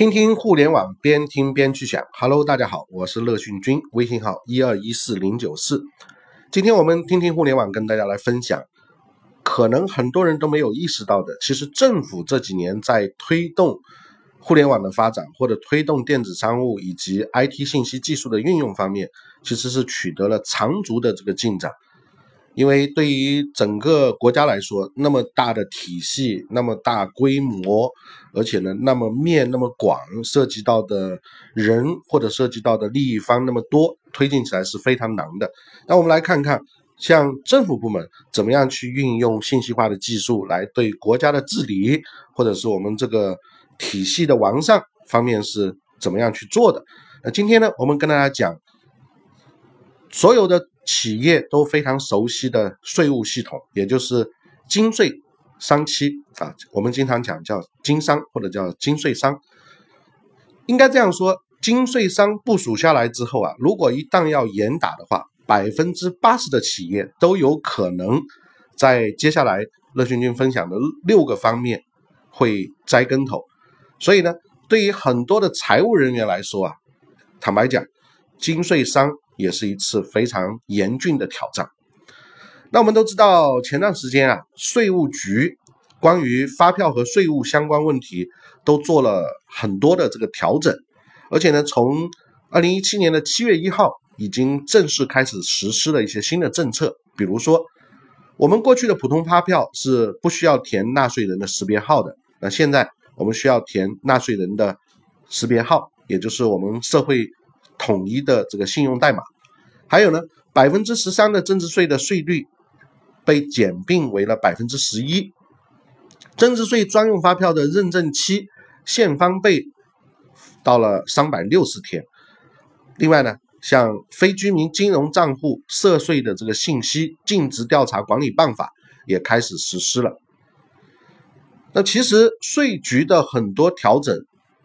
听听互联网，边听边去想。Hello，大家好，我是乐讯君，微信号一二一四零九四。今天我们听听互联网，跟大家来分享，可能很多人都没有意识到的，其实政府这几年在推动互联网的发展，或者推动电子商务以及 IT 信息技术的运用方面，其实是取得了长足的这个进展。因为对于整个国家来说，那么大的体系，那么大规模，而且呢，那么面那么广，涉及到的人或者涉及到的利益方那么多，推进起来是非常难的。那我们来看看，像政府部门怎么样去运用信息化的技术来对国家的治理，或者是我们这个体系的完善方面是怎么样去做的。那今天呢，我们跟大家讲所有的。企业都非常熟悉的税务系统，也就是金税商期啊，我们经常讲叫经商或者叫金税商。应该这样说，金税商部署下来之后啊，如果一旦要严打的话，百分之八十的企业都有可能在接下来乐勋君分享的六个方面会栽跟头。所以呢，对于很多的财务人员来说啊，坦白讲，金税商。也是一次非常严峻的挑战。那我们都知道，前段时间啊，税务局关于发票和税务相关问题都做了很多的这个调整，而且呢，从二零一七年的七月一号已经正式开始实施了一些新的政策。比如说，我们过去的普通发票是不需要填纳税人的识别号的，那现在我们需要填纳税人的识别号，也就是我们社会。统一的这个信用代码，还有呢，百分之十三的增值税的税率被减并为了百分之十一，增值税专用发票的认证期限翻倍到了三百六十天。另外呢，像非居民金融账户涉税的这个信息尽职调查管理办法也开始实施了。那其实税局的很多调整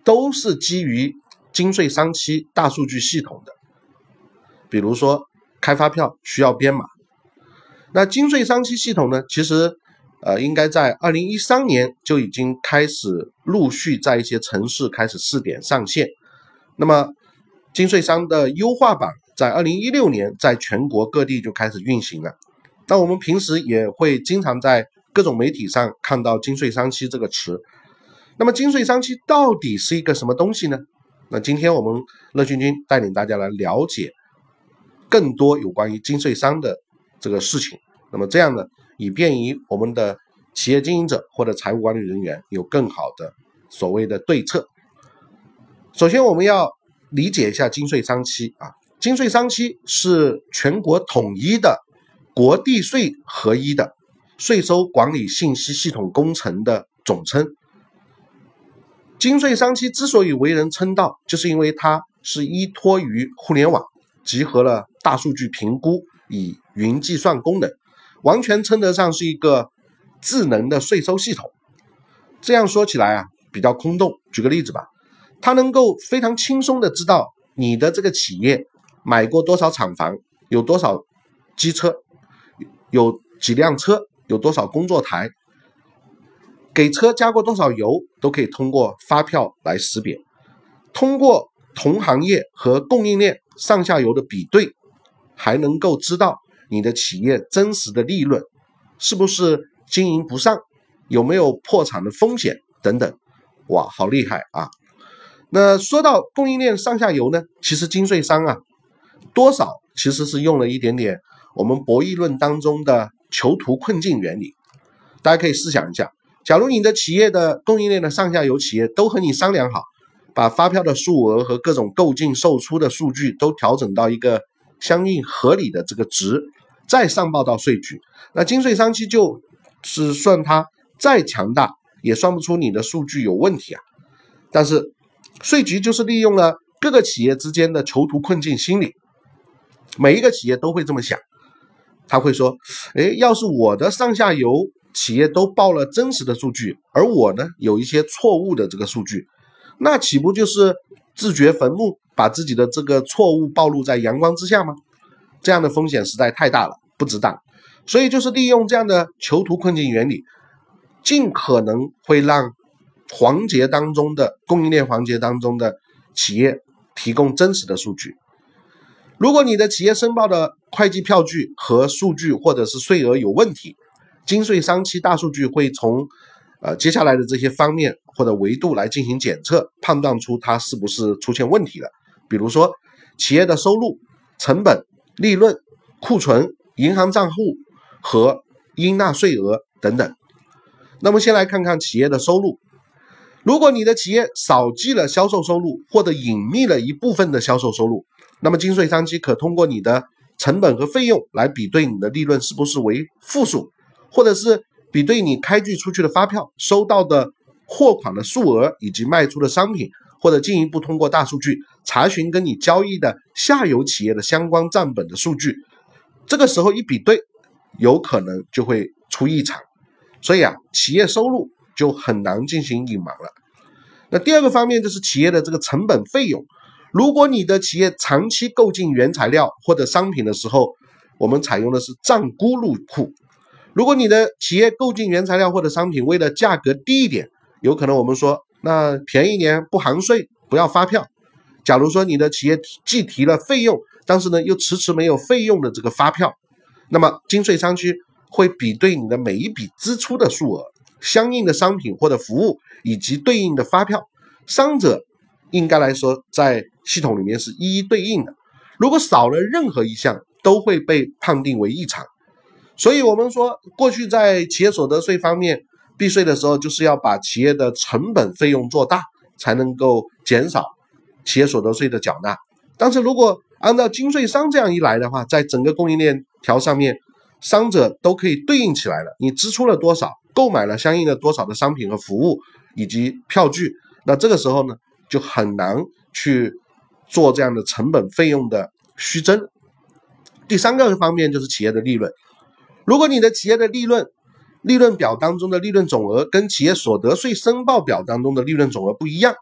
都是基于。金税商期大数据系统的，比如说开发票需要编码，那金税商期系统呢，其实呃应该在二零一三年就已经开始陆续在一些城市开始试点上线。那么金税商的优化版在二零一六年在全国各地就开始运行了。那我们平时也会经常在各种媒体上看到金税商期这个词。那么金税商期到底是一个什么东西呢？那今天我们乐君君带领大家来了解更多有关于金税商的这个事情。那么这样呢，以便于我们的企业经营者或者财务管理人员有更好的所谓的对策。首先，我们要理解一下金税商期啊，金税商期是全国统一的国地税合一的税收管理信息系统工程的总称。金税商期之所以为人称道，就是因为它是依托于互联网，集合了大数据评估以云计算功能，完全称得上是一个智能的税收系统。这样说起来啊，比较空洞。举个例子吧，它能够非常轻松的知道你的这个企业买过多少厂房，有多少机车，有几辆车，有多少工作台。给车加过多少油，都可以通过发票来识别。通过同行业和供应链上下游的比对，还能够知道你的企业真实的利润是不是经营不善，有没有破产的风险等等。哇，好厉害啊！那说到供应链上下游呢，其实金税商啊，多少其实是用了一点点我们博弈论当中的囚徒困境原理。大家可以试想一下。假如你的企业的供应链的上下游企业都和你商量好，把发票的数额和各种购进售出的数据都调整到一个相应合理的这个值，再上报到税局，那金税商期就是算它再强大，也算不出你的数据有问题啊。但是税局就是利用了各个企业之间的囚徒困境心理，每一个企业都会这么想，他会说：哎，要是我的上下游。企业都报了真实的数据，而我呢有一些错误的这个数据，那岂不就是自掘坟墓，把自己的这个错误暴露在阳光之下吗？这样的风险实在太大了，不值当。所以就是利用这样的囚徒困境原理，尽可能会让环节当中的供应链环节当中的企业提供真实的数据。如果你的企业申报的会计票据和数据或者是税额有问题，金税商期大数据会从呃接下来的这些方面或者维度来进行检测，判断出它是不是出现问题了。比如说企业的收入、成本、利润、库存、银行账户和应纳税额等等。那么先来看看企业的收入。如果你的企业少记了销售收入，或者隐匿了一部分的销售收入，那么金税商期可通过你的成本和费用来比对你的利润是不是为负数，或者是比对你开具出去的发票、收到的货款的数额以及卖出的商品，或者进一步通过大数据查询跟你交易的下游企业的相关账本的数据。这个时候一比对，有可能就会出异常，所以啊，企业收入就很难进行隐瞒了。那第二个方面就是企业的这个成本费用。如果你的企业长期购进原材料或者商品的时候，我们采用的是账估入库。如果你的企业购进原材料或者商品为了价格低一点，有可能我们说那便宜点不含税，不要发票。假如说你的企业既提了费用，但是呢又迟迟没有费用的这个发票，那么金税商区会比对你的每一笔支出的数额、相应的商品或者服务以及对应的发票，三者。应该来说，在系统里面是一一对应的。如果少了任何一项，都会被判定为异常。所以，我们说过去在企业所得税方面避税的时候，就是要把企业的成本费用做大，才能够减少企业所得税的缴纳。但是如果按照金税商这样一来的话，在整个供应链条上面，商者都可以对应起来了。你支出了多少，购买了相应的多少的商品和服务以及票据，那这个时候呢？就很难去做这样的成本费用的虚增。第三个方面就是企业的利润。如果你的企业的利润利润表当中的利润总额跟企业所得税申报表当中的利润总额不一样，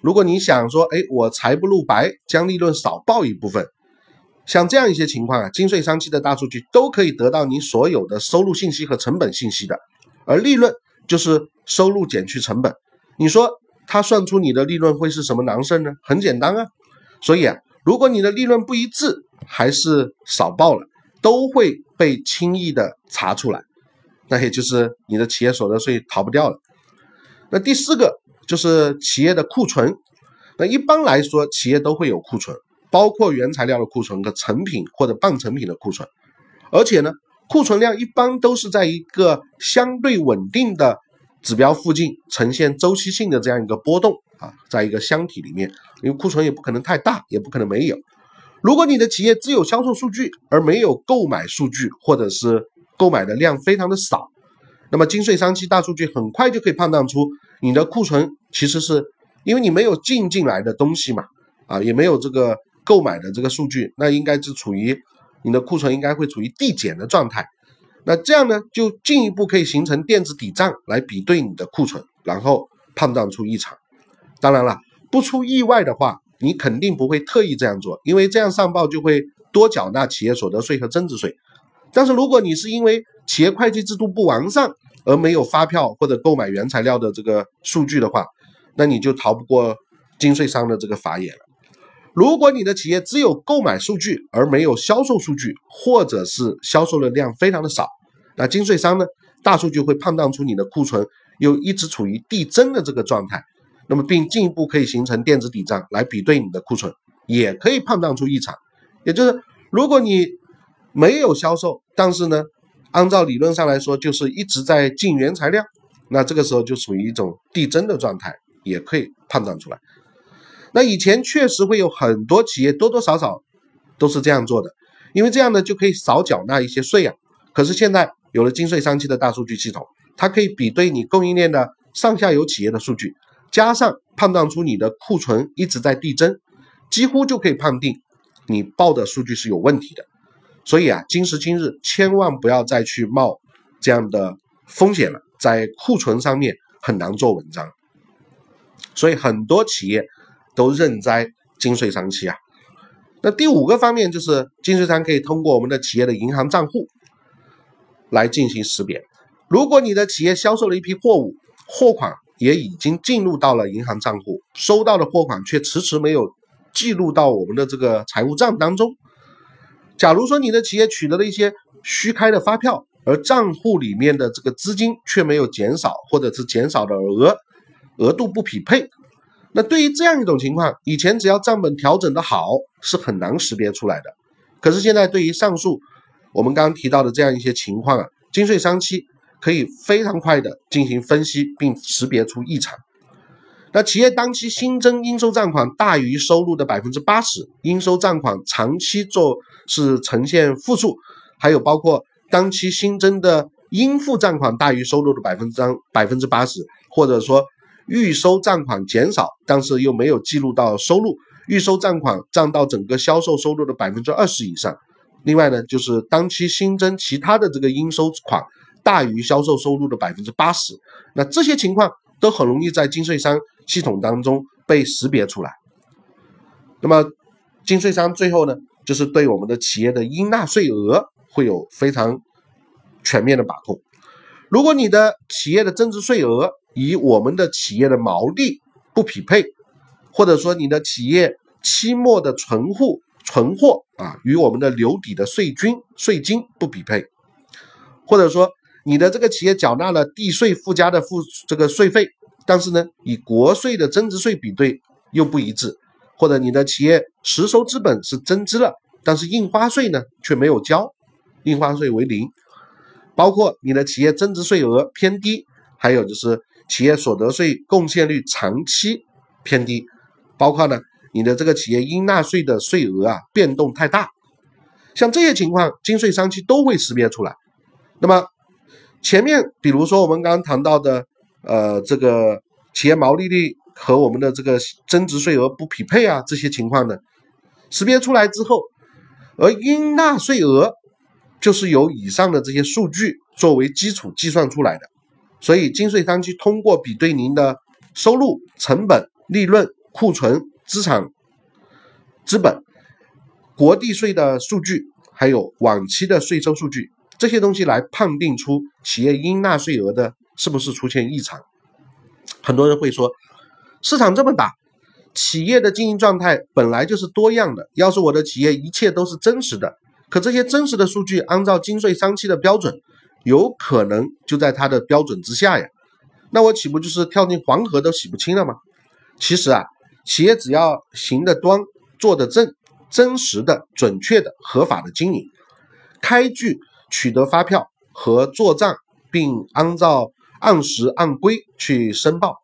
如果你想说，哎，我财不露白，将利润少报一部分，像这样一些情况啊，金税商期的大数据都可以得到你所有的收入信息和成本信息的。而利润就是收入减去成本，你说。他算出你的利润会是什么难事呢？很简单啊，所以啊，如果你的利润不一致，还是少报了，都会被轻易的查出来，那也就是你的企业所得税逃不掉了。那第四个就是企业的库存，那一般来说企业都会有库存，包括原材料的库存和成品或者半成品的库存，而且呢，库存量一般都是在一个相对稳定的。指标附近呈现周期性的这样一个波动啊，在一个箱体里面，因为库存也不可能太大，也不可能没有。如果你的企业只有销售数据而没有购买数据，或者是购买的量非常的少，那么金税商期大数据很快就可以判断出你的库存其实是因为你没有进进来的东西嘛，啊，也没有这个购买的这个数据，那应该是处于你的库存应该会处于递减的状态。那这样呢，就进一步可以形成电子抵账来比对你的库存，然后判断出异常。当然了，不出意外的话，你肯定不会特意这样做，因为这样上报就会多缴纳企业所得税和增值税。但是如果你是因为企业会计制度不完善而没有发票或者购买原材料的这个数据的话，那你就逃不过金税商的这个法眼了。如果你的企业只有购买数据而没有销售数据，或者是销售的量非常的少，那金税商呢，大数据会判断出你的库存又一直处于递增的这个状态，那么并进一步可以形成电子抵账来比对你的库存，也可以判断出异常。也就是如果你没有销售，但是呢，按照理论上来说就是一直在进原材料，那这个时候就属于一种递增的状态，也可以判断出来。那以前确实会有很多企业多多少少都是这样做的，因为这样呢就可以少缴纳一些税啊。可是现在有了金税三期的大数据系统，它可以比对你供应链的上下游企业的数据，加上判断出你的库存一直在递增，几乎就可以判定你报的数据是有问题的。所以啊，今时今日千万不要再去冒这样的风险了，在库存上面很难做文章。所以很多企业。都认栽金税商期啊，那第五个方面就是金税商可以通过我们的企业的银行账户来进行识别。如果你的企业销售了一批货物，货款也已经进入到了银行账户，收到的货款却迟迟没有记录到我们的这个财务账当中。假如说你的企业取得了一些虚开的发票，而账户里面的这个资金却没有减少，或者是减少的额额度不匹配，那对于这样一种情况，以前只要账本调整的好，是很难识别出来的。可是现在对于上述我们刚刚提到的这样一些情况啊，金税三期可以非常快的进行分析并识别出异常。那企业当期新增应收账款大于收入的百分之八十，应收账款长期做是呈现负数，还有包括当期新增的应付账款大于收入的百分之百分之八十，或者说预收账款减少，但是又没有记录到收入，预收账款占到整个销售收入的百分之二十以上。另外呢，就是当期新增其他的这个应收款大于销售收入的百分之八十，那这些情况都很容易在金税商。系统当中被识别出来，那么金税商最后呢，就是对我们的企业的应纳税额会有非常全面的把控。如果你的企业的增值税额与我们的企业的毛利不匹配，或者说你的企业期末的存户存货啊与我们的留抵的税金税金不匹配，或者说你的这个企业缴纳了地税附加的付这个税费。但是呢，与国税的增值税比对又不一致，或者你的企业实收资本是增资了，但是印花税呢却没有交，印花税为零，包括你的企业增值税额偏低，还有就是企业所得税贡献率长期偏低，包括呢你的这个企业应纳税的税额啊变动太大，像这些情况，金税三期都会识别出来。那么前面比如说我们刚刚谈到的。呃，这个企业毛利率和我们的这个增值税额不匹配啊，这些情况呢，识别出来之后，而应纳税额就是由以上的这些数据作为基础计算出来的，所以金税商期通过比对您的收入、成本、利润、库存、资产、资本、国地税的数据，还有往期的税收数据这些东西来判定出企业应纳税额的。是不是出现异常？很多人会说，市场这么大，企业的经营状态本来就是多样的。要是我的企业一切都是真实的，可这些真实的数据按照金税三期的标准，有可能就在它的标准之下呀。那我岂不就是跳进黄河都洗不清了吗？其实啊，企业只要行得端、做得正、真实的、准确的、合法的经营，开具取得发票和做账，并按照按时按规去申报，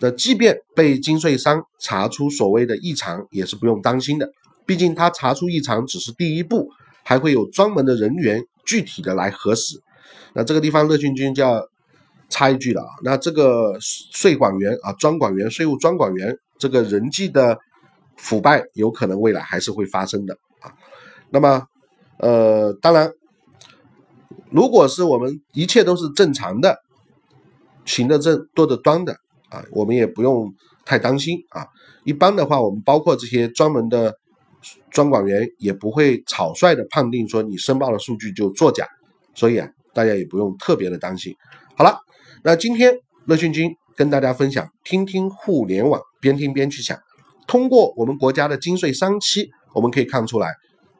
那即便被金税商查出所谓的异常，也是不用担心的。毕竟他查出异常只是第一步，还会有专门的人员具体的来核实。那这个地方乐俊君就要插一句了啊，那这个税管员啊，专管员、税务专管员这个人际的腐败，有可能未来还是会发生的啊。那么，呃，当然，如果是我们一切都是正常的。行得正，坐得端的啊，我们也不用太担心啊。一般的话，我们包括这些专门的专管员，也不会草率的判定说你申报的数据就作假，所以啊，大家也不用特别的担心。好了，那今天乐讯君跟大家分享，听听互联网，边听边去想。通过我们国家的金税三期，我们可以看出来，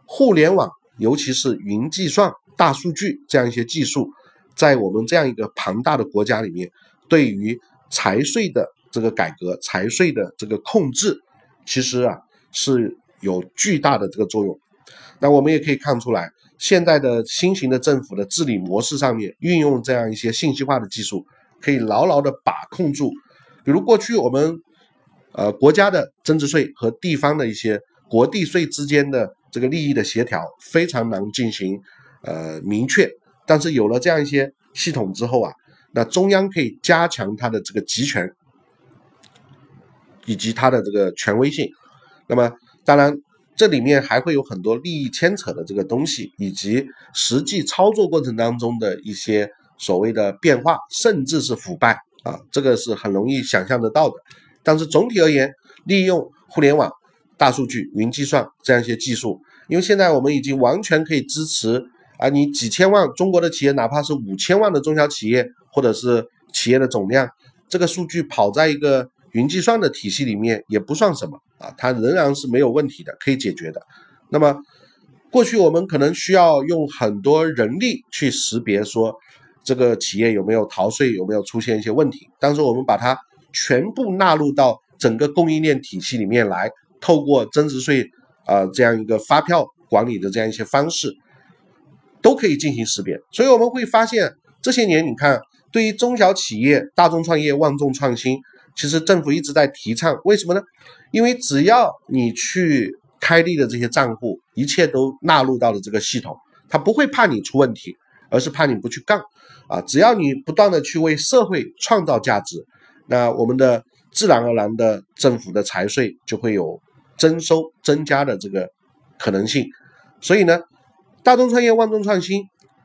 互联网尤其是云计算、大数据这样一些技术。在我们这样一个庞大的国家里面，对于财税的这个改革、财税的这个控制，其实啊是有巨大的这个作用。那我们也可以看出来，现在的新型的政府的治理模式上面，运用这样一些信息化的技术，可以牢牢的把控住。比如过去我们呃国家的增值税和地方的一些国地税之间的这个利益的协调，非常难进行呃明确。但是有了这样一些系统之后啊，那中央可以加强它的这个集权，以及它的这个权威性。那么当然这里面还会有很多利益牵扯的这个东西，以及实际操作过程当中的一些所谓的变化，甚至是腐败啊，这个是很容易想象得到的。但是总体而言，利用互联网、大数据、云计算这样一些技术，因为现在我们已经完全可以支持。啊，你几千万中国的企业，哪怕是五千万的中小企业，或者是企业的总量，这个数据跑在一个云计算的体系里面也不算什么啊，它仍然是没有问题的，可以解决的。那么过去我们可能需要用很多人力去识别说这个企业有没有逃税，有没有出现一些问题，但是我们把它全部纳入到整个供应链体系里面来，透过增值税啊这样一个发票管理的这样一些方式，都可以进行识别。所以我们会发现这些年你看。对于中小企业，大众创业，万众创新，其实政府一直在提倡。为什么呢？因为只要你去开立的这些账户，一切都纳入到了这个系统，他不会怕你出问题，而是怕你不去干。啊，只要你不断的去为社会创造价值，那我们的自然而然的政府的财税就会有增收增加的这个可能性。所以呢，大众创业，万众创新。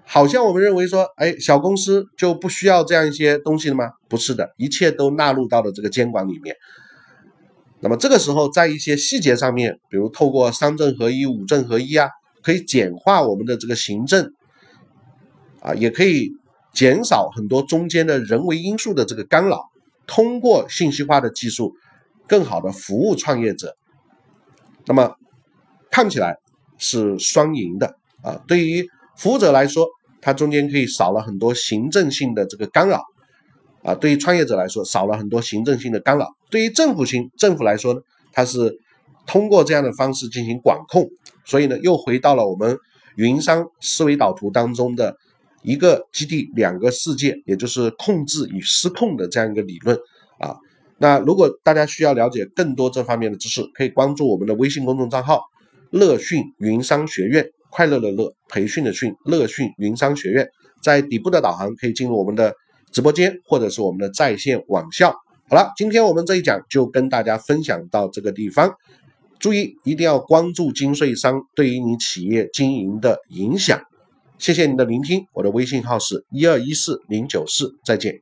好像我们认为说，哎，小公司就不需要这样一些东西了吗？不是的，一切都纳入到了这个监管里面。那么这个时候，在一些细节上面，比如透过三证合一、五证合一啊，可以简化我们的这个行政，啊，也可以减少很多中间的人为因素的这个干扰。通过信息化的技术，更好的服务创业者。那么看起来是双赢的啊，对于服务者来说。它中间可以少了很多行政性的这个干扰，啊，对于创业者来说少了很多行政性的干扰。对于政府型政府来说呢，它是通过这样的方式进行管控，所以呢，又回到了我们云商思维导图当中的一个基地两个世界，也就是控制与失控的这样一个理论啊。那如果大家需要了解更多这方面的知识，可以关注我们的微信公众账号“乐讯云商学院”。快乐的乐，培训的训，乐讯云商学院在底部的导航可以进入我们的直播间，或者是我们的在线网校。好了，今天我们这一讲就跟大家分享到这个地方。注意，一定要关注金税商对于你企业经营的影响。谢谢您的聆听，我的微信号是一二一四零九四，再见。